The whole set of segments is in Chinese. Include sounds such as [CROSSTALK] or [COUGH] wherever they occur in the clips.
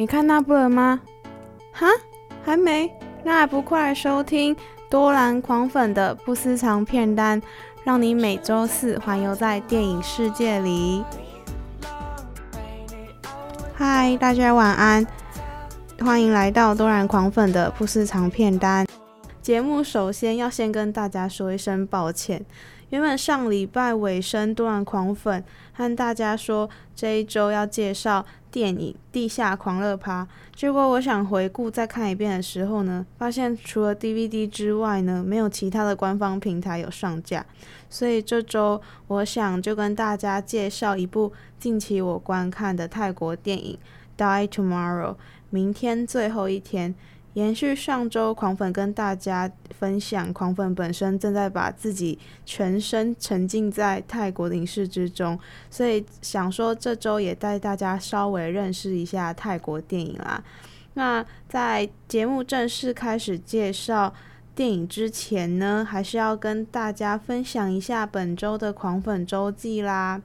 你看那部了吗？哈，还没？那还不快收听多兰狂粉的不私藏片单，让你每周四环游在电影世界里。嗨，大家晚安，欢迎来到多兰狂粉的不私藏片单。节目首先要先跟大家说一声抱歉。原本上礼拜尾声，多兰狂粉和大家说这一周要介绍电影《地下狂热趴》，结果我想回顾再看一遍的时候呢，发现除了 DVD 之外呢，没有其他的官方平台有上架，所以这周我想就跟大家介绍一部近期我观看的泰国电影《Die Tomorrow》，明天最后一天。延续上周狂粉跟大家分享，狂粉本身正在把自己全身沉浸在泰国影视之中，所以想说这周也带大家稍微认识一下泰国电影啦。那在节目正式开始介绍电影之前呢，还是要跟大家分享一下本周的狂粉周记啦。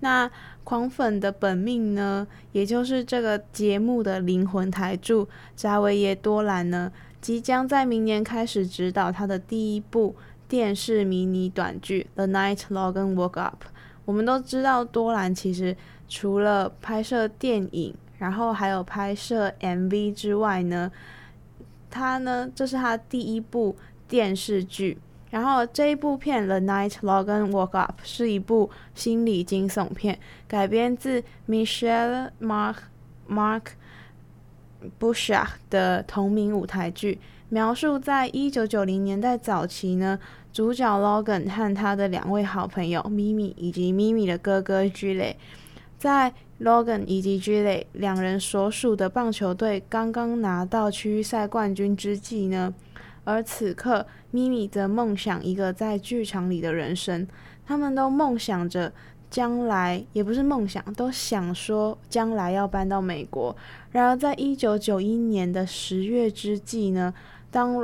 那狂粉的本命呢，也就是这个节目的灵魂台柱扎维耶多兰呢，即将在明年开始执导他的第一部电视迷你短剧《The Night Logan Woke Up》。我们都知道多兰其实除了拍摄电影，然后还有拍摄 MV 之外呢，他呢，这是他第一部电视剧。然后这一部片《The Night Logan Woke Up》是一部心理惊悚片，改编自 Michelle Mark Mark Bouchard 的同名舞台剧，描述在一九九零年代早期呢，主角 Logan 和他的两位好朋友 Mimi 以及 Mimi 的哥哥 Gilles，在 Logan 以及 Gilles 两人所属的棒球队刚刚拿到区域赛冠军之际呢。而此刻，咪咪则梦想一个在剧场里的人生。他们都梦想着将来，也不是梦想，都想说将来要搬到美国。然而，在一九九一年的十月之际呢，当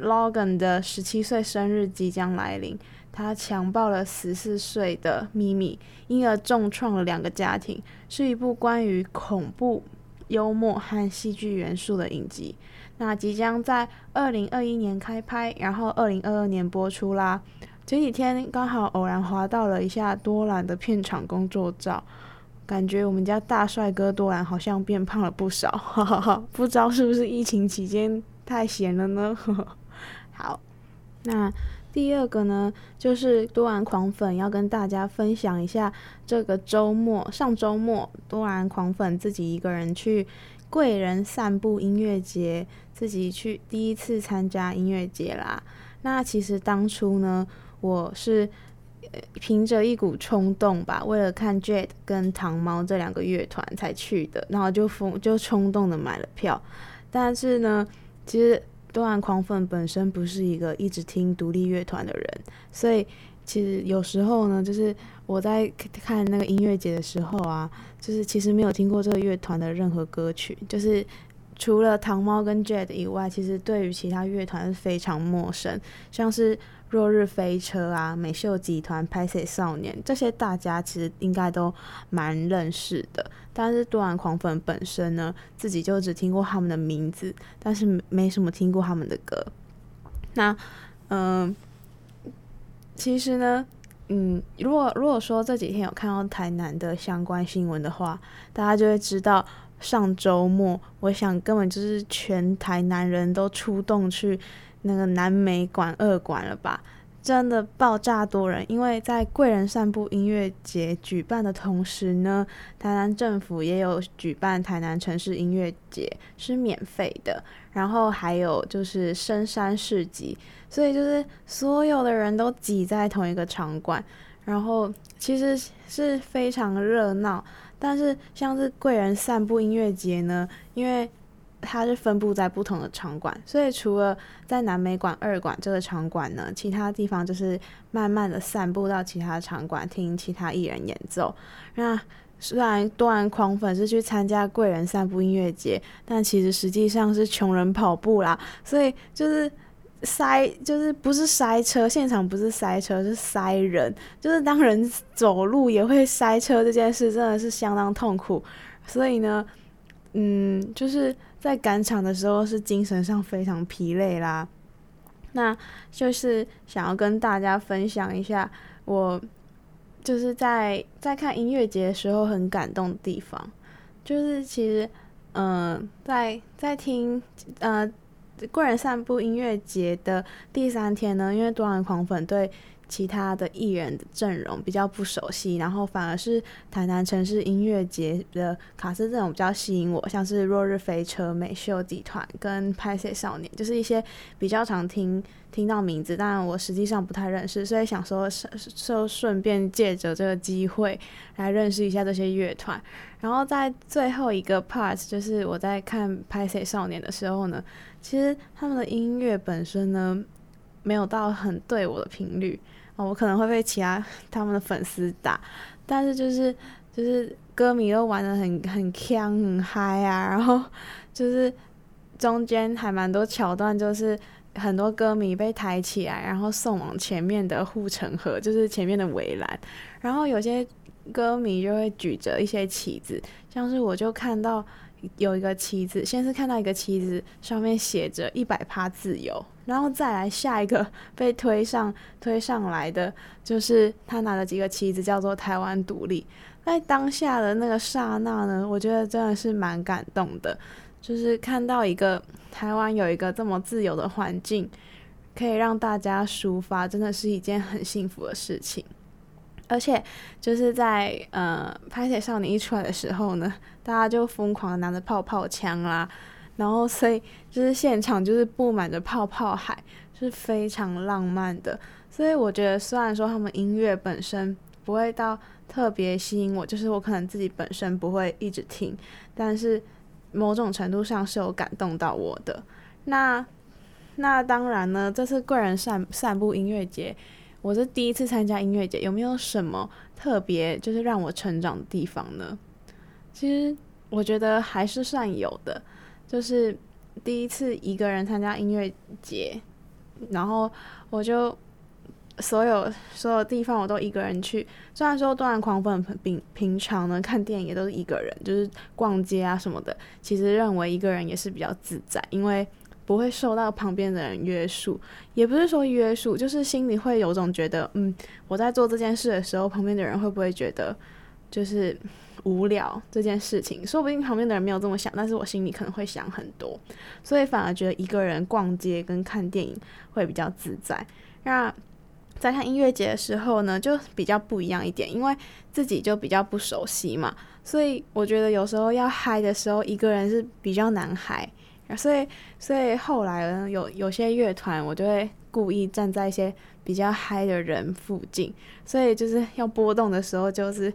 Logan 的十七岁生日即将来临，他强暴了十四岁的咪咪，因而重创了两个家庭。是一部关于恐怖、幽默和戏剧元素的影集。那即将在二零二一年开拍，然后二零二二年播出啦。前几天刚好偶然滑到了一下多兰的片场工作照，感觉我们家大帅哥多兰好像变胖了不少，哈哈哈，不知道是不是疫情期间太闲了呢？[LAUGHS] 好，那第二个呢，就是多兰狂粉要跟大家分享一下这个周末，上周末多兰狂粉自己一个人去贵人散步音乐节，自己去第一次参加音乐节啦。那其实当初呢，我是凭着一股冲动吧，为了看 Jade 跟糖猫这两个乐团才去的，然后就疯就冲动的买了票。但是呢，其实多兰狂粉本身不是一个一直听独立乐团的人，所以其实有时候呢，就是。我在看那个音乐节的时候啊，就是其实没有听过这个乐团的任何歌曲，就是除了糖猫跟 Jade 以外，其实对于其他乐团是非常陌生，像是落日飞车啊、美秀集团、拍谢少年这些，大家其实应该都蛮认识的。但是多兰狂粉本身呢，自己就只听过他们的名字，但是没什么听过他们的歌。那嗯、其实呢。嗯，如果如果说这几天有看到台南的相关新闻的话，大家就会知道上周末，我想根本就是全台南人都出动去那个南美馆二馆了吧？真的爆炸多人，因为在贵人散步音乐节举办的同时呢，台南政府也有举办台南城市音乐节，是免费的。然后还有就是深山市集，所以就是所有的人都挤在同一个场馆，然后其实是非常热闹。但是像是贵人散步音乐节呢，因为它是分布在不同的场馆，所以除了在南美馆二馆这个场馆呢，其他地方就是慢慢的散步到其他场馆听其他艺人演奏。那虽然多兰狂粉是去参加贵人散步音乐节，但其实实际上是穷人跑步啦，所以就是塞，就是不是塞车，现场不是塞车，是塞人，就是当人走路也会塞车这件事，真的是相当痛苦。所以呢。嗯，就是在赶场的时候是精神上非常疲累啦。那就是想要跟大家分享一下，我就是在在看音乐节的时候很感动的地方，就是其实，嗯、在在听呃贵人散步音乐节的第三天呢，因为多兰狂粉对。其他的艺人的阵容比较不熟悉，然后反而是台南城市音乐节的卡斯阵容比较吸引我，像是落日飞车、美秀集团跟拍谢少年，就是一些比较常听听到名字，但我实际上不太认识，所以想说就顺便借着这个机会来认识一下这些乐团。然后在最后一个 part，就是我在看拍谢少年的时候呢，其实他们的音乐本身呢，没有到很对我的频率。哦，我可能会被其他 [LAUGHS] 他们的粉丝打，但是就是就是歌迷都玩得很很很嗨啊，[LAUGHS] 然后就是中间还蛮多桥段，就是很多歌迷被抬起来，然后送往前面的护城河，就是前面的围栏，然后有些歌迷就会举着一些旗子，像是我就看到。有一个旗子，先是看到一个旗子，上面写着一百趴自由，然后再来下一个 [LAUGHS] 被推上推上来的，就是他拿了几个旗子，叫做台湾独立。在当下的那个刹那呢，我觉得真的是蛮感动的，就是看到一个台湾有一个这么自由的环境，可以让大家抒发，真的是一件很幸福的事情。而且就是在呃拍写少年一出来的时候呢，大家就疯狂的拿着泡泡枪啦，然后所以就是现场就是布满着泡泡海，是非常浪漫的。所以我觉得虽然说他们音乐本身不会到特别吸引我，就是我可能自己本身不会一直听，但是某种程度上是有感动到我的。那那当然呢，这次贵人散散步音乐节。我是第一次参加音乐节，有没有什么特别就是让我成长的地方呢？其实我觉得还是算有的，就是第一次一个人参加音乐节，然后我就所有所有地方我都一个人去。虽然说多兰狂粉平平常呢看电影也都是一个人，就是逛街啊什么的，其实认为一个人也是比较自在，因为。不会受到旁边的人约束，也不是说约束，就是心里会有种觉得，嗯，我在做这件事的时候，旁边的人会不会觉得就是无聊这件事情？说不定旁边的人没有这么想，但是我心里可能会想很多，所以反而觉得一个人逛街跟看电影会比较自在。那在看音乐节的时候呢，就比较不一样一点，因为自己就比较不熟悉嘛，所以我觉得有时候要嗨的时候，一个人是比较难嗨。所以，所以后来呢，有有些乐团，我就会故意站在一些比较嗨的人附近，所以就是要波动的时候，就是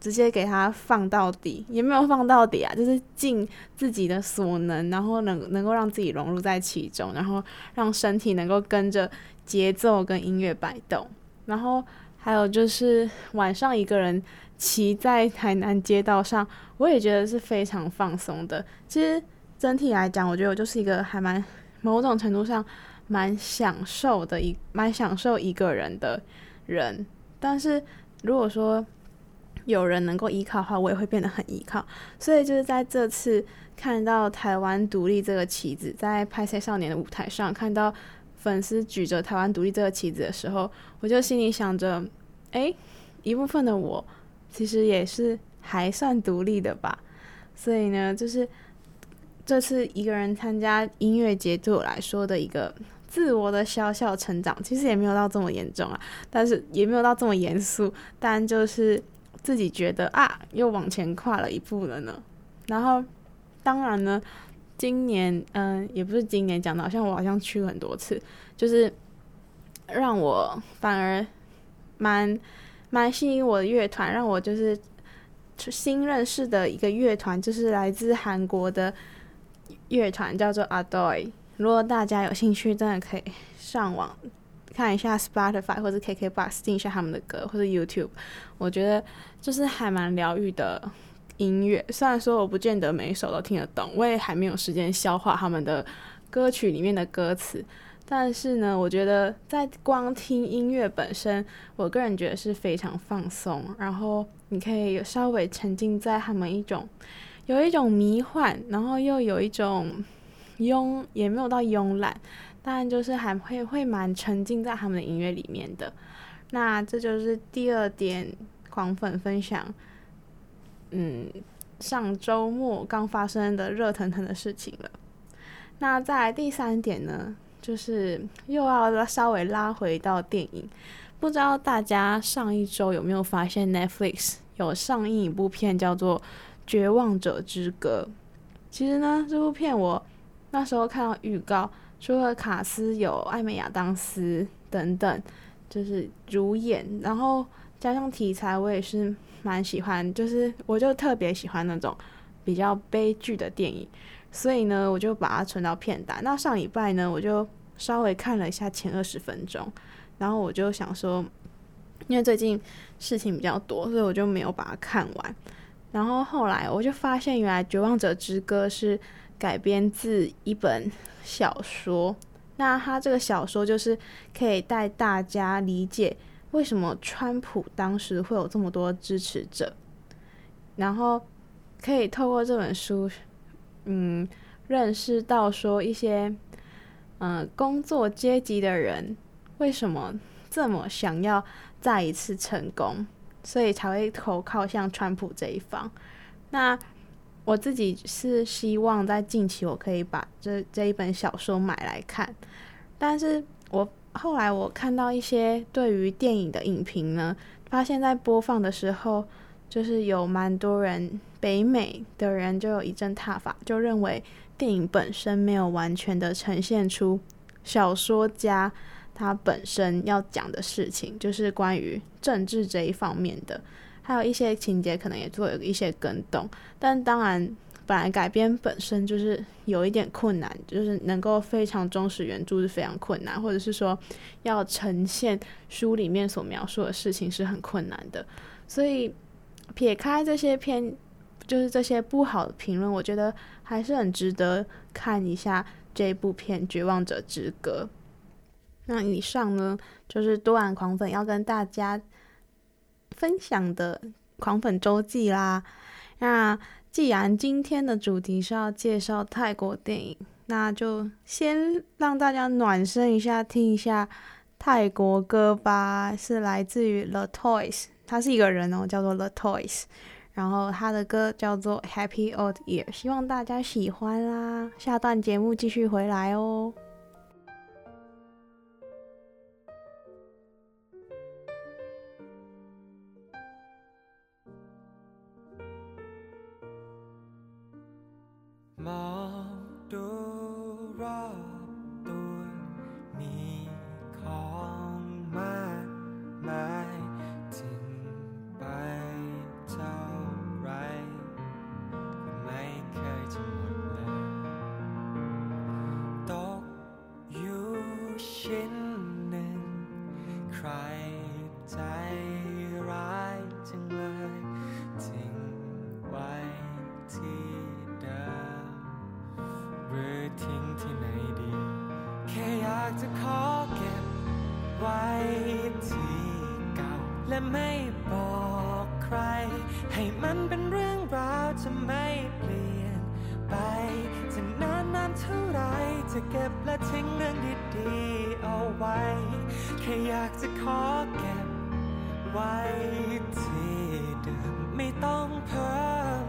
直接给他放到底，也没有放到底啊，就是尽自己的所能，然后能能够让自己融入在其中，然后让身体能够跟着节奏跟音乐摆动。然后还有就是晚上一个人骑在台南街道上，我也觉得是非常放松的。其实。整体来讲，我觉得我就是一个还蛮某种程度上蛮享受的一蛮享受一个人的人。但是如果说有人能够依靠的话，我也会变得很依靠。所以就是在这次看到台湾独立这个旗子，在拍谢少年的舞台上看到粉丝举着台湾独立这个旗子的时候，我就心里想着，诶，一部分的我其实也是还算独立的吧。所以呢，就是。这次一个人参加音乐节，对我来说的一个自我的小小成长，其实也没有到这么严重啊，但是也没有到这么严肃，但就是自己觉得啊，又往前跨了一步了呢。然后，当然呢，今年嗯，也不是今年讲的，好像我好像去很多次，就是让我反而蛮蛮吸引我的乐团，让我就是新认识的一个乐团，就是来自韩国的。乐团叫做 Adoy，如果大家有兴趣，真的可以上网看一下 Spotify 或者 KKBOX 听一下他们的歌，或者 YouTube。我觉得就是还蛮疗愈的音乐，虽然说我不见得每一首都听得懂，我也还没有时间消化他们的歌曲里面的歌词，但是呢，我觉得在光听音乐本身，我个人觉得是非常放松，然后你可以稍微沉浸在他们一种。有一种迷幻，然后又有一种慵，也没有到慵懒，但就是还会会蛮沉浸在他们的音乐里面的。那这就是第二点狂粉分享，嗯，上周末刚发生的热腾腾的事情了。那再来第三点呢，就是又要稍微拉回到电影，不知道大家上一周有没有发现 Netflix 有上映一部片叫做《绝望者之歌》。其实呢，这部片我那时候看到预告，除了卡斯有艾美亚当斯等等。就是主演，然后加上题材，我也是蛮喜欢，就是我就特别喜欢那种比较悲剧的电影，所以呢，我就把它存到片单。那上礼拜呢，我就稍微看了一下前二十分钟，然后我就想说，因为最近事情比较多，所以我就没有把它看完。然后后来我就发现，原来《绝望者之歌》是改编自一本小说。那他这个小说就是可以带大家理解为什么川普当时会有这么多支持者，然后可以透过这本书，嗯，认识到说一些，嗯、工作阶级的人为什么这么想要再一次成功，所以才会投靠像川普这一方。那我自己是希望在近期我可以把这这一本小说买来看，但是我后来我看到一些对于电影的影评呢，发现在播放的时候，就是有蛮多人北美的人就有一阵挞法，就认为电影本身没有完全的呈现出小说家他本身要讲的事情，就是关于政治这一方面的。还有一些情节可能也做有一些更动，但当然，本来改编本身就是有一点困难，就是能够非常忠实原著是非常困难，或者是说要呈现书里面所描述的事情是很困难的。所以撇开这些片，就是这些不好的评论，我觉得还是很值得看一下这部片《绝望者之歌》。那以上呢，就是多兰狂粉要跟大家。分享的狂粉周记啦。那既然今天的主题是要介绍泰国电影，那就先让大家暖身一下，听一下泰国歌吧。是来自于 The Toys，他是一个人哦，叫做 The Toys。然后他的歌叫做 Happy Old Year，希望大家喜欢啦。下段节目继续回来哦。 ค่อยากจะขอเก็บไว้ที่เดิมไม่ต้องเพ้อ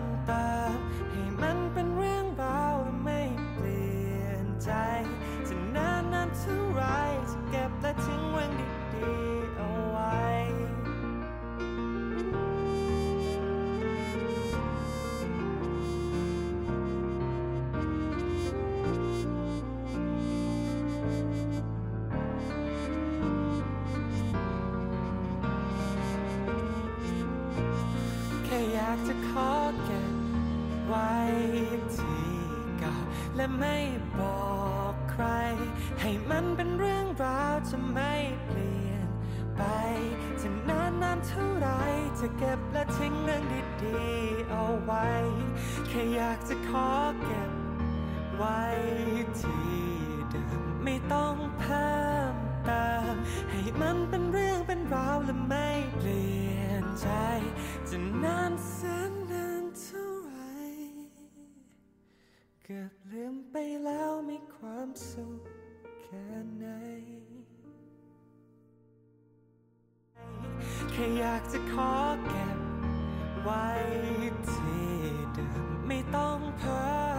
จะเก็บและทิ้งเรื่องดีๆเอาไว้ แค่อยากจะขอเก็บไว้ที่เดิมไม่ต้องเพิ่มเติมให้มันเป็นเรื่องเป็นราวและไม่เปลี่ยนใจ จะนานแสนนานเท่าไหร่เกือบลืมไปแล้วมีความสุขแค่ไหน ค่อยากจะขอเก็บไว้ที่เดิมไม่ต้องเพิ่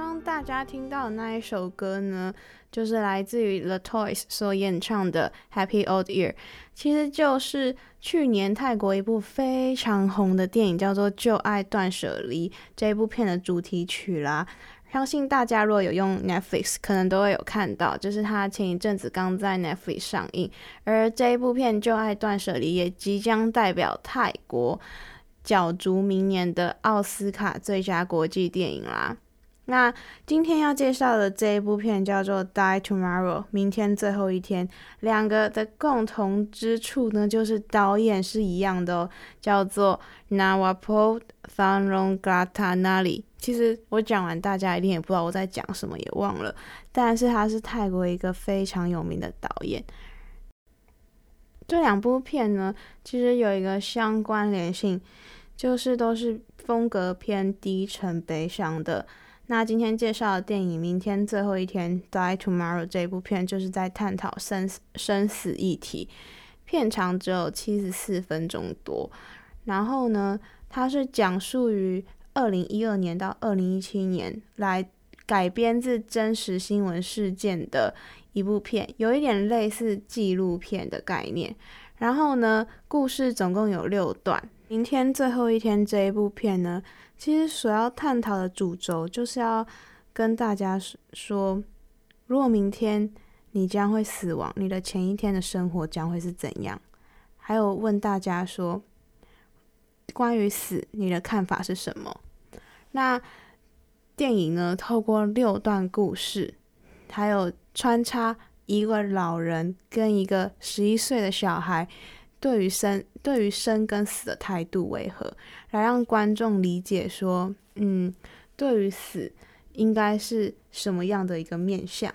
刚大家听到的那一首歌呢，就是来自于 The Toys 所演唱的《Happy Old Year》，其实就是去年泰国一部非常红的电影，叫做《旧爱断舍离》这一部片的主题曲啦。相信大家如果有用 Netflix，可能都会有看到，就是它前一阵子刚在 Netflix 上映，而这一部片《旧爱断舍离》也即将代表泰国角逐明年的奥斯卡最佳国际电影啦。那今天要介绍的这一部片叫做《Die Tomorrow》，明天最后一天。两个的共同之处呢，就是导演是一样的哦，叫做 Nawapol Thanrongratanari。其实我讲完，大家一定也不知道我在讲什么，也忘了。但是他是泰国一个非常有名的导演。这两部片呢，其实有一个相关联性，就是都是风格偏低沉悲伤的。那今天介绍的电影《明天最后一天》（Die Tomorrow） 这一部片，就是在探讨生死生死议题，片长只有七十四分钟多。然后呢，它是讲述于二零一二年到二零一七年来改编自真实新闻事件的一部片，有一点类似纪录片的概念。然后呢，故事总共有六段。明天最后一天这一部片呢，其实所要探讨的主轴就是要跟大家说，如果明天你将会死亡，你的前一天的生活将会是怎样？还有问大家说，关于死，你的看法是什么？那电影呢，透过六段故事，还有穿插一个老人跟一个十一岁的小孩。对于生对于生跟死的态度为何，来让观众理解说，嗯，对于死应该是什么样的一个面向？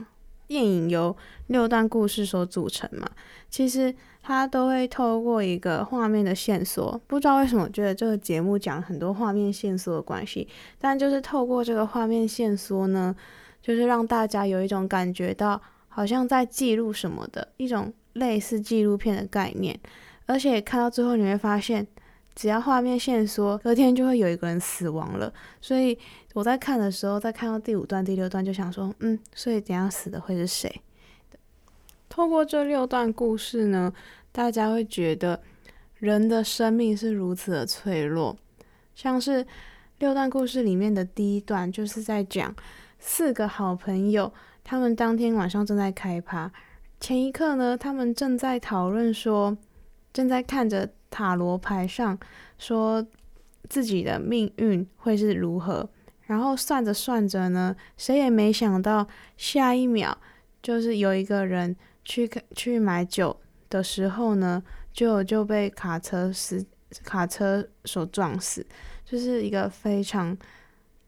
电影由六段故事所组成嘛，其实它都会透过一个画面的线索，不知道为什么觉得这个节目讲很多画面线索的关系，但就是透过这个画面线索呢，就是让大家有一种感觉到好像在记录什么的一种类似纪录片的概念。而且看到最后，你会发现，只要画面线索，隔天就会有一个人死亡了。所以我在看的时候，在看到第五段、第六段，就想说，嗯，所以等下死的会是谁？透过这六段故事呢，大家会觉得人的生命是如此的脆弱。像是六段故事里面的第一段，就是在讲四个好朋友，他们当天晚上正在开趴，前一刻呢，他们正在讨论说。正在看着塔罗牌上，说自己的命运会是如何，然后算着算着呢，谁也没想到下一秒就是有一个人去去买酒的时候呢，就就被卡车死卡车所撞死，就是一个非常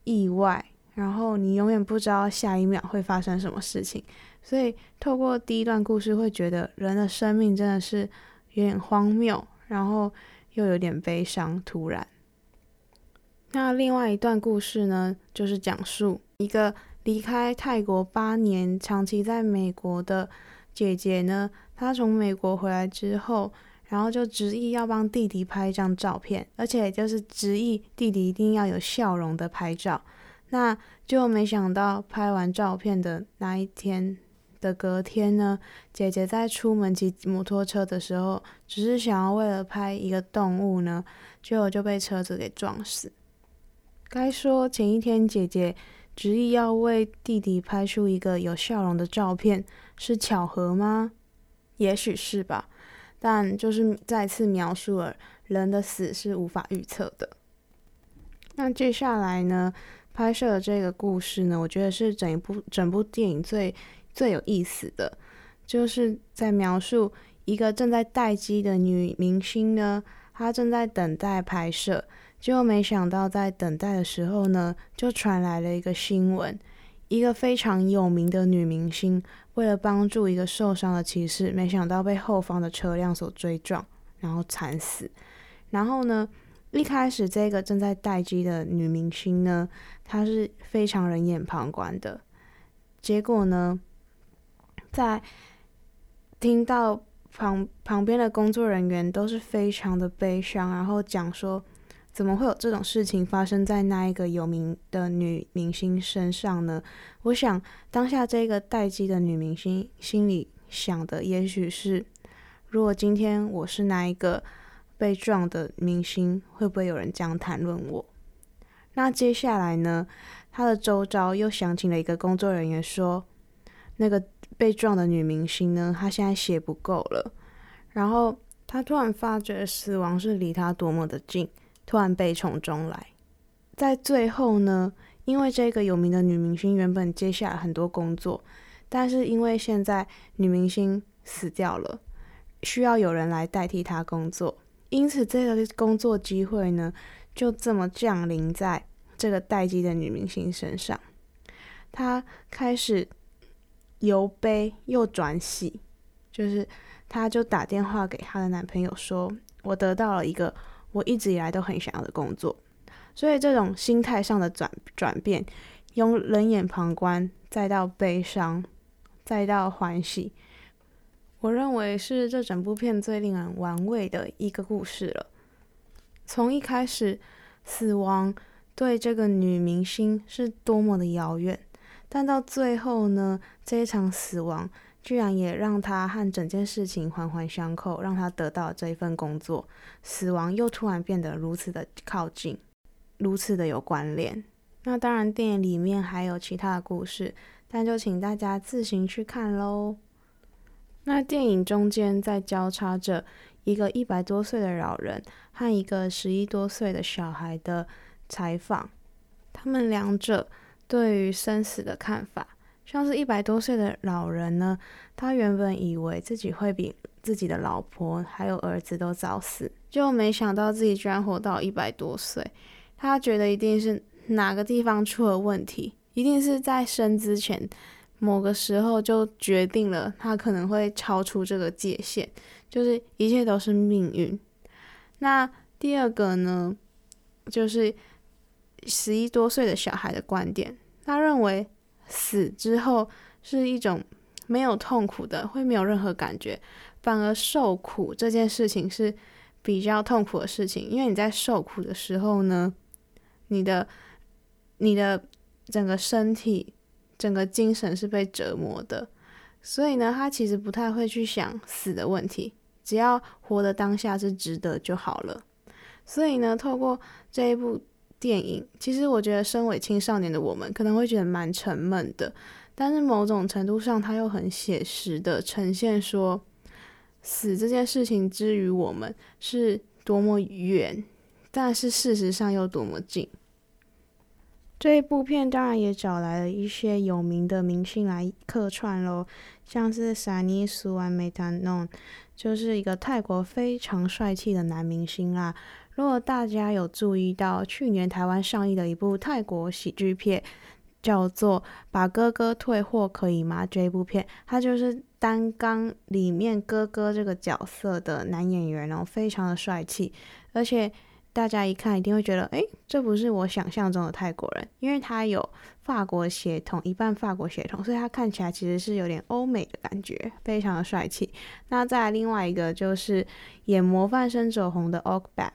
意外，然后你永远不知道下一秒会发生什么事情，所以透过第一段故事会觉得人的生命真的是。有点荒谬，然后又有点悲伤。突然，那另外一段故事呢，就是讲述一个离开泰国八年、长期在美国的姐姐呢，她从美国回来之后，然后就执意要帮弟弟拍一张照片，而且就是执意弟弟一定要有笑容的拍照。那就没想到拍完照片的那一天。的隔天呢，姐姐在出门骑摩托车的时候，只是想要为了拍一个动物呢，结果就被车子给撞死。该说前一天姐姐执意要为弟弟拍出一个有笑容的照片，是巧合吗？也许是吧，但就是再次描述了人的死是无法预测的。那接下来呢，拍摄的这个故事呢，我觉得是整一部整部电影最。最有意思的，就是在描述一个正在待机的女明星呢，她正在等待拍摄，结果没想到在等待的时候呢，就传来了一个新闻，一个非常有名的女明星，为了帮助一个受伤的骑士，没想到被后方的车辆所追撞，然后惨死。然后呢，一开始这个正在待机的女明星呢，她是非常冷眼旁观的。结果呢，在听到旁旁边的工作人员都是非常的悲伤，然后讲说，怎么会有这种事情发生在那一个有名的女明星身上呢？我想当下这个待机的女明星心里想的，也许是，如果今天我是那一个被撞的明星，会不会有人这样谈论我？那接下来呢，她的周遭又响起了一个工作人员说，那个被撞的女明星呢，她现在血不够了，然后她突然发觉死亡是离她多么的近，突然悲从中来。在最后呢，因为这个有名的女明星原本接下来很多工作，但是因为现在女明星死掉了，需要有人来代替她工作，因此这个工作机会呢，就这么降临在这个待机的女明星身上。她开始由悲又转喜，就是她就打电话给她的男朋友说：“我得到了一个我一直以来都很想要的工作。”所以这种心态上的转转变，用冷眼旁观，再到悲伤，再到欢喜，我认为是这整部片最令人玩味的一个故事了。从一开始，死亡对这个女明星是多么的遥远，但到最后呢，这一场死亡居然也让他和整件事情环环相扣，让他得到这一份工作。死亡又突然变得如此的靠近，如此的有关联。那当然，电影里面还有其他的故事，但就请大家自行去看喽。那电影中间在交叉着。一个一百多岁的老人和一个十一多岁的小孩的采访，他们两者对于生死的看法，像是一百多岁的老人呢，他原本以为自己会比自己的老婆还有儿子都早死，就没想到自己居然活到一百多岁。他觉得一定是哪个地方出了问题，一定是在生之前某个时候就决定了他可能会超出这个界限。就是一切都是命运。那第二个呢，就是十一多岁的小孩的观点，他认为死之后是一种没有痛苦的，会没有任何感觉，反而受苦这件事情是比较痛苦的事情，因为你在受苦的时候呢，你的你的整个身体、整个精神是被折磨的，所以呢，他其实不太会去想死的问题。只要活的当下是值得就好了。所以呢，透过这一部电影，其实我觉得身为青少年的我们可能会觉得蛮沉闷的，但是某种程度上，它又很写实的呈现说，死这件事情之于我们是多么远，但是事实上又多么近。这一部片当然也找来了一些有名的明星来客串喽，像是 Sunny Suwanmitanon，就是一个泰国非常帅气的男明星啦。如果大家有注意到去年台湾上映的一部泰国喜剧片，叫做《把哥哥退货可以吗》这一部片，他就是担纲里面哥哥这个角色的男演员哦，非常的帅气，而且。大家一看一定会觉得，诶，这不是我想象中的泰国人，因为他有法国血统，一半法国血统，所以他看起来其实是有点欧美的感觉，非常的帅气。那再来另外一个就是演《模范生》走红的 Ok-Bab。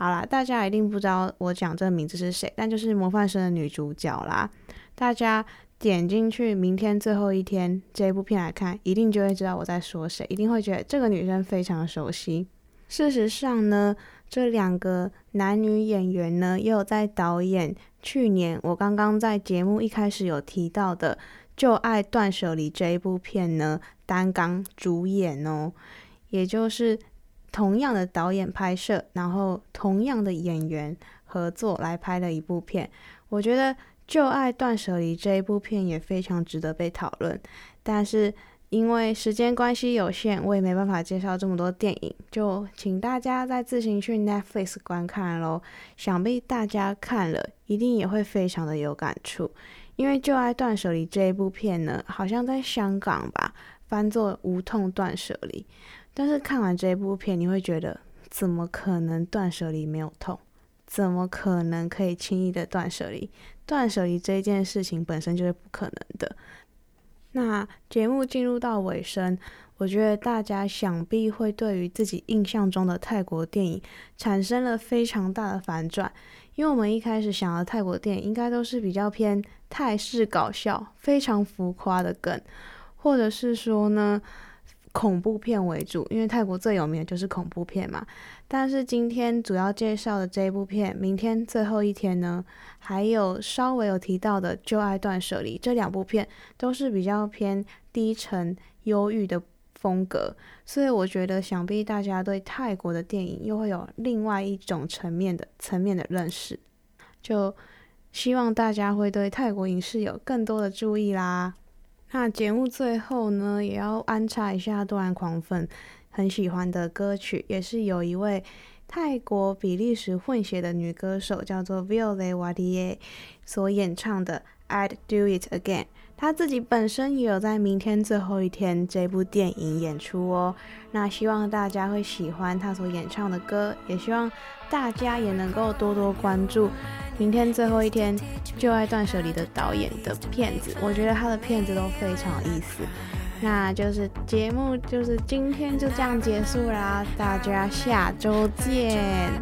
好啦，大家一定不知道我讲这个名字是谁，但就是《模范生》的女主角啦。大家点进去《明天最后一天》这一部片来看，一定就会知道我在说谁，一定会觉得这个女生非常熟悉。事实上呢。这两个男女演员呢，也有在导演去年我刚刚在节目一开始有提到的《旧爱断舍离》这一部片呢，担纲主演哦，也就是同样的导演拍摄，然后同样的演员合作来拍的一部片。我觉得《旧爱断舍离》这一部片也非常值得被讨论，但是。因为时间关系有限，我也没办法介绍这么多电影，就请大家再自行去 Netflix 观看喽。想必大家看了，一定也会非常的有感触，因为《旧爱断舍离》这一部片呢，好像在香港吧翻作《无痛断舍离》，但是看完这一部片，你会觉得怎么可能断舍离没有痛？怎么可能可以轻易的断舍离？断舍离这件事情本身就是不可能的。那节目进入到尾声，我觉得大家想必会对于自己印象中的泰国电影产生了非常大的反转。因为我们一开始想的泰国电影应该都是比较偏泰式搞笑、非常浮夸的梗，或者是说呢恐怖片为主，因为泰国最有名的就是恐怖片嘛。但是今天主要介绍的这一部片《明天最后一天》呢，还有稍微有提到的《旧爱断舍离》，这两部片都是比较偏低沉、忧郁的。风格，所以我觉得想必大家对泰国的电影又会有另外一种层面的层面的认识，就希望大家会对泰国影视有更多的注意啦。那节目最后呢，也要安插一下多兰狂粉很喜欢的歌曲，也是有一位泰国比利时混血的女歌手叫做 Viole Wadie 所演唱的《I'd Do It Again》。他自己本身也有在《明天最后一天》这部电影演出哦，那希望大家会喜欢他所演唱的歌，也希望大家也能够多多关注《明天最后一天》就爱断舍离的导演的片子，我觉得他的片子都非常有意思。那就是节目就是今天就这样结束啦，大家下周见。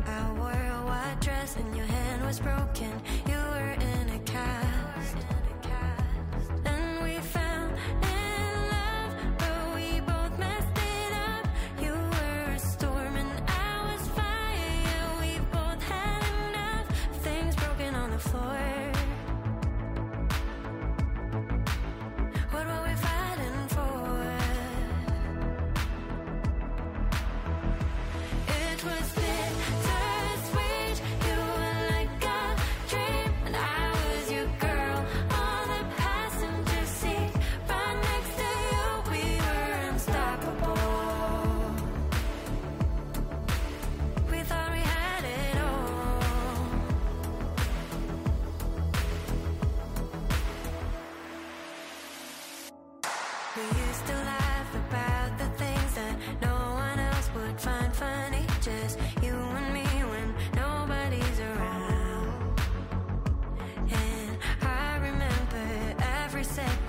said